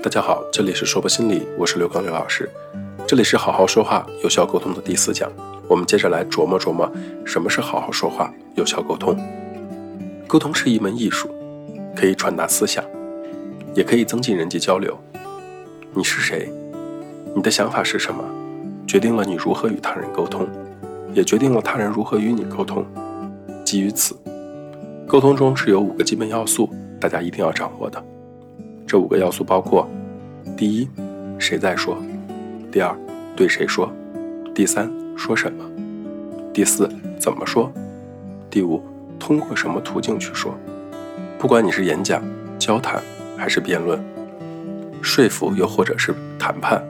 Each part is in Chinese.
大家好，这里是说博心理，我是刘刚刘老师。这里是好好说话有效沟通的第四讲，我们接着来琢磨琢磨什么是好好说话有效沟通。沟通是一门艺术，可以传达思想，也可以增进人际交流。你是谁？你的想法是什么？决定了你如何与他人沟通，也决定了他人如何与你沟通。基于此，沟通中是有五个基本要素，大家一定要掌握的。这五个要素包括：第一，谁在说；第二，对谁说；第三，说什么；第四，怎么说；第五，通过什么途径去说。不管你是演讲、交谈还是辩论、说服，又或者是谈判，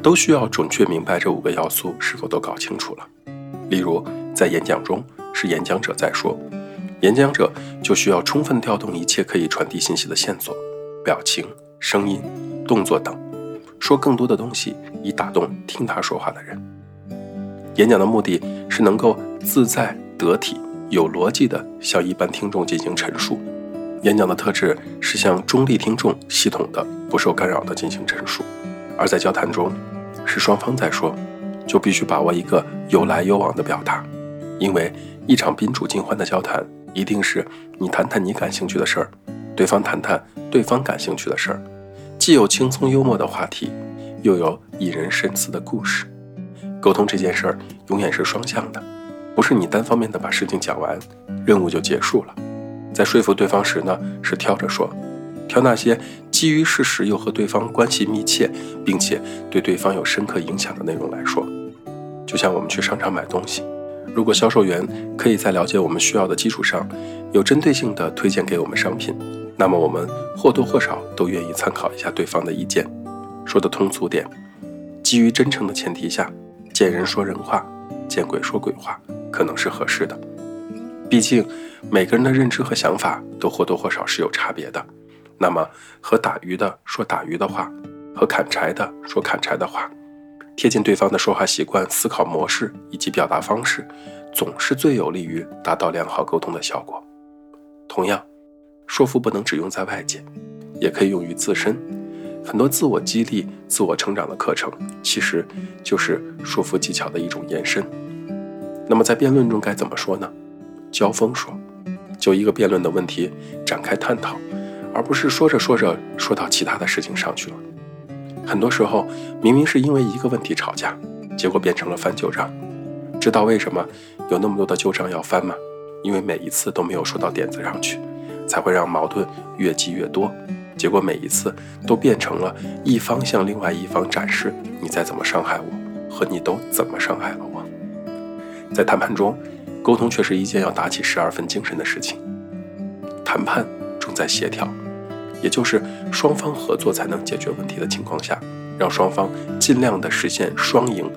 都需要准确明白这五个要素是否都搞清楚了。例如，在演讲中是演讲者在说，演讲者就需要充分调动一切可以传递信息的线索。表情、声音、动作等，说更多的东西，以打动听他说话的人。演讲的目的是能够自在得体、有逻辑地向一般听众进行陈述。演讲的特质是向中立听众系统的、不受干扰地进行陈述。而在交谈中，是双方在说，就必须把握一个有来有往的表达，因为一场宾主尽欢的交谈，一定是你谈谈你感兴趣的事儿。对方谈谈对方感兴趣的事儿，既有轻松幽默的话题，又有引人深思的故事。沟通这件事儿永远是双向的，不是你单方面的把事情讲完，任务就结束了。在说服对方时呢，是挑着说，挑那些基于事实又和对方关系密切，并且对对方有深刻影响的内容来说。就像我们去商场买东西。如果销售员可以在了解我们需要的基础上，有针对性地推荐给我们商品，那么我们或多或少都愿意参考一下对方的意见。说的通俗点，基于真诚的前提下，见人说人话，见鬼说鬼话，可能是合适的。毕竟每个人的认知和想法都或多或少是有差别的。那么和打鱼的说打鱼的话，和砍柴的说砍柴的话。贴近对方的说话习惯、思考模式以及表达方式，总是最有利于达到良好沟通的效果。同样，说服不能只用在外界，也可以用于自身。很多自我激励、自我成长的课程，其实就是说服技巧的一种延伸。那么，在辩论中该怎么说呢？交锋说，就一个辩论的问题展开探讨，而不是说着说着说到其他的事情上去了。很多时候，明明是因为一个问题吵架，结果变成了翻旧账。知道为什么有那么多的旧账要翻吗？因为每一次都没有说到点子上去，才会让矛盾越积越多。结果每一次都变成了一方向另外一方展示你再怎么伤害我，和你都怎么伤害了我。在谈判中，沟通却是一件要打起十二分精神的事情。谈判重在协调。也就是双方合作才能解决问题的情况下，让双方尽量的实现双赢，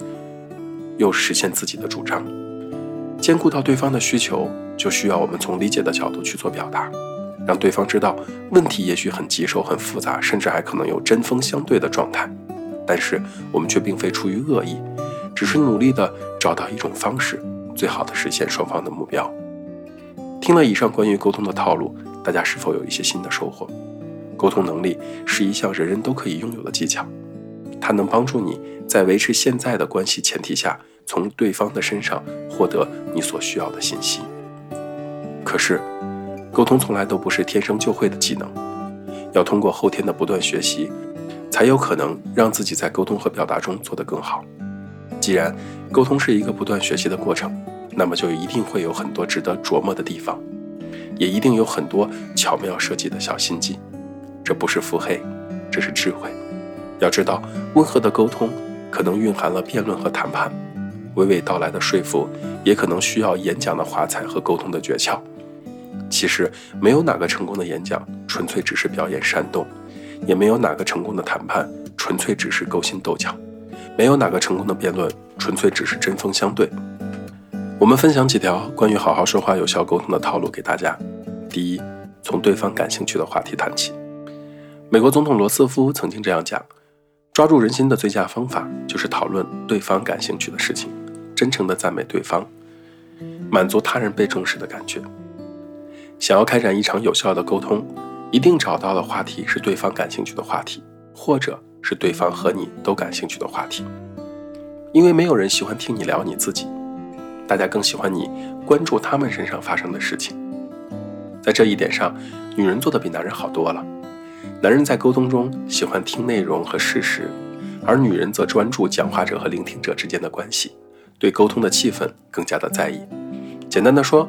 又实现自己的主张，兼顾到对方的需求，就需要我们从理解的角度去做表达，让对方知道问题也许很棘手、很复杂，甚至还可能有针锋相对的状态，但是我们却并非出于恶意，只是努力的找到一种方式，最好的实现双方的目标。听了以上关于沟通的套路，大家是否有一些新的收获？沟通能力是一项人人都可以拥有的技巧，它能帮助你在维持现在的关系前提下，从对方的身上获得你所需要的信息。可是，沟通从来都不是天生就会的技能，要通过后天的不断学习，才有可能让自己在沟通和表达中做得更好。既然沟通是一个不断学习的过程，那么就一定会有很多值得琢磨的地方，也一定有很多巧妙设计的小心机。这不是腹黑，这是智慧。要知道，温和的沟通可能蕴含了辩论和谈判，娓娓道来的说服也可能需要演讲的华彩和沟通的诀窍。其实，没有哪个成功的演讲纯粹只是表演煽动，也没有哪个成功的谈判纯粹只是勾心斗角，没有哪个成功的辩论纯粹只是针锋相对。我们分享几条关于好好说话、有效沟通的套路给大家。第一，从对方感兴趣的话题谈起。美国总统罗斯福曾经这样讲：“抓住人心的最佳方法就是讨论对方感兴趣的事情，真诚地赞美对方，满足他人被重视的感觉。想要开展一场有效的沟通，一定找到的话题是对方感兴趣的话题，或者是对方和你都感兴趣的话题。因为没有人喜欢听你聊你自己，大家更喜欢你关注他们身上发生的事情。在这一点上，女人做的比男人好多了。男人在沟通中喜欢听内容和事实，而女人则专注讲话者和聆听者之间的关系，对沟通的气氛更加的在意。简单的说，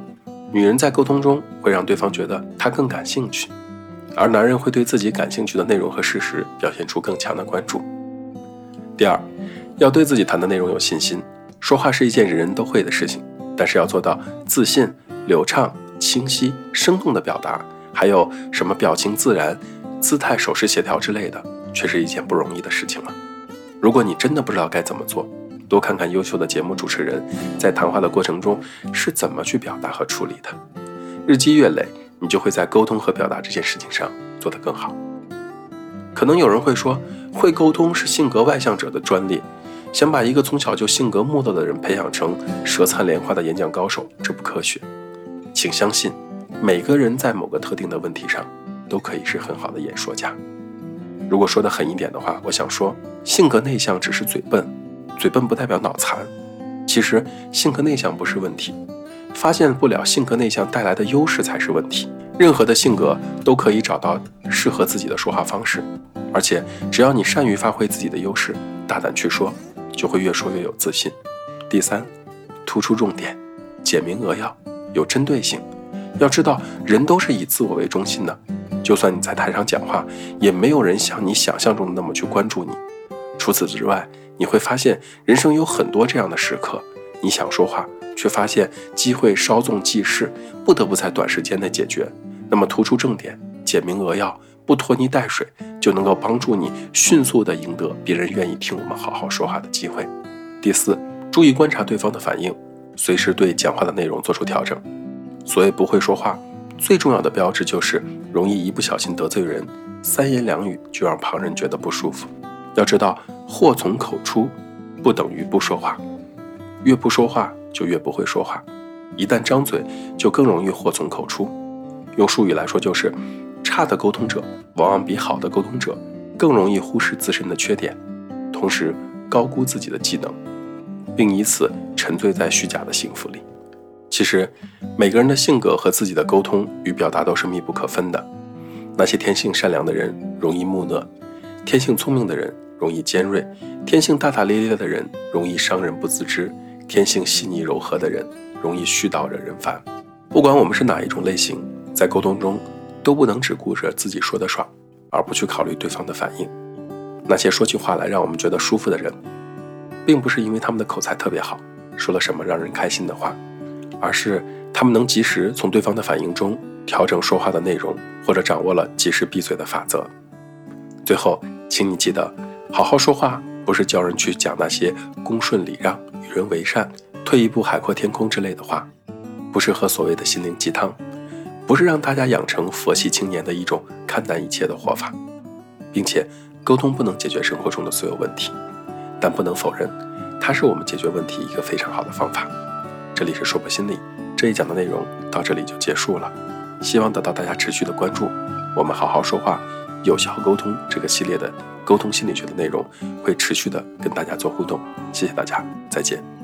女人在沟通中会让对方觉得她更感兴趣，而男人会对自己感兴趣的内容和事实表现出更强的关注。第二，要对自己谈的内容有信心。说话是一件人人都会的事情，但是要做到自信、流畅、清晰、生动的表达，还有什么表情自然、姿态、手势协调之类的，却是一件不容易的事情了。如果你真的不知道该怎么做，多看看优秀的节目主持人在谈话的过程中是怎么去表达和处理的，日积月累，你就会在沟通和表达这件事情上做得更好。可能有人会说，会沟通是性格外向者的专利，想把一个从小就性格木讷的人培养成舌灿莲花的演讲高手，这不科学。请相信，每个人在某个特定的问题上都可以是很好的演说家。如果说的狠一点的话，我想说，性格内向只是嘴笨。嘴笨不代表脑残，其实性格内向不是问题，发现不了性格内向带来的优势才是问题。任何的性格都可以找到适合自己的说话方式，而且只要你善于发挥自己的优势，大胆去说，就会越说越有自信。第三，突出重点，简明扼要，有针对性。要知道，人都是以自我为中心的，就算你在台上讲话，也没有人像你想象中的那么去关注你。除此之外，你会发现，人生有很多这样的时刻，你想说话，却发现机会稍纵即逝，不得不在短时间内解决。那么突出重点，简明扼要，不拖泥带水，就能够帮助你迅速地赢得别人愿意听我们好好说话的机会。第四，注意观察对方的反应，随时对讲话的内容做出调整。所谓不会说话，最重要的标志就是容易一不小心得罪人，三言两语就让旁人觉得不舒服。要知道。祸从口出，不等于不说话。越不说话，就越不会说话。一旦张嘴，就更容易祸从口出。用术语来说，就是差的沟通者往往比好的沟通者更容易忽视自身的缺点，同时高估自己的技能，并以此沉醉在虚假的幸福里。其实，每个人的性格和自己的沟通与表达都是密不可分的。那些天性善良的人容易木讷，天性聪明的人。容易尖锐，天性大大咧咧的人容易伤人不自知；天性细腻柔和的人容易絮叨惹人烦。不管我们是哪一种类型，在沟通中都不能只顾着自己说的爽，而不去考虑对方的反应。那些说起话来让我们觉得舒服的人，并不是因为他们的口才特别好，说了什么让人开心的话，而是他们能及时从对方的反应中调整说话的内容，或者掌握了及时闭嘴的法则。最后，请你记得。好好说话，不是教人去讲那些恭顺礼让、与人为善、退一步海阔天空之类的话，不是喝所谓的心灵鸡汤，不是让大家养成佛系青年的一种看淡一切的活法，并且沟通不能解决生活中的所有问题，但不能否认，它是我们解决问题一个非常好的方法。这里是说破心理，这一讲的内容到这里就结束了，希望得到大家持续的关注。我们好好说话，有效沟通这个系列的。沟通心理学的内容会持续的跟大家做互动，谢谢大家，再见。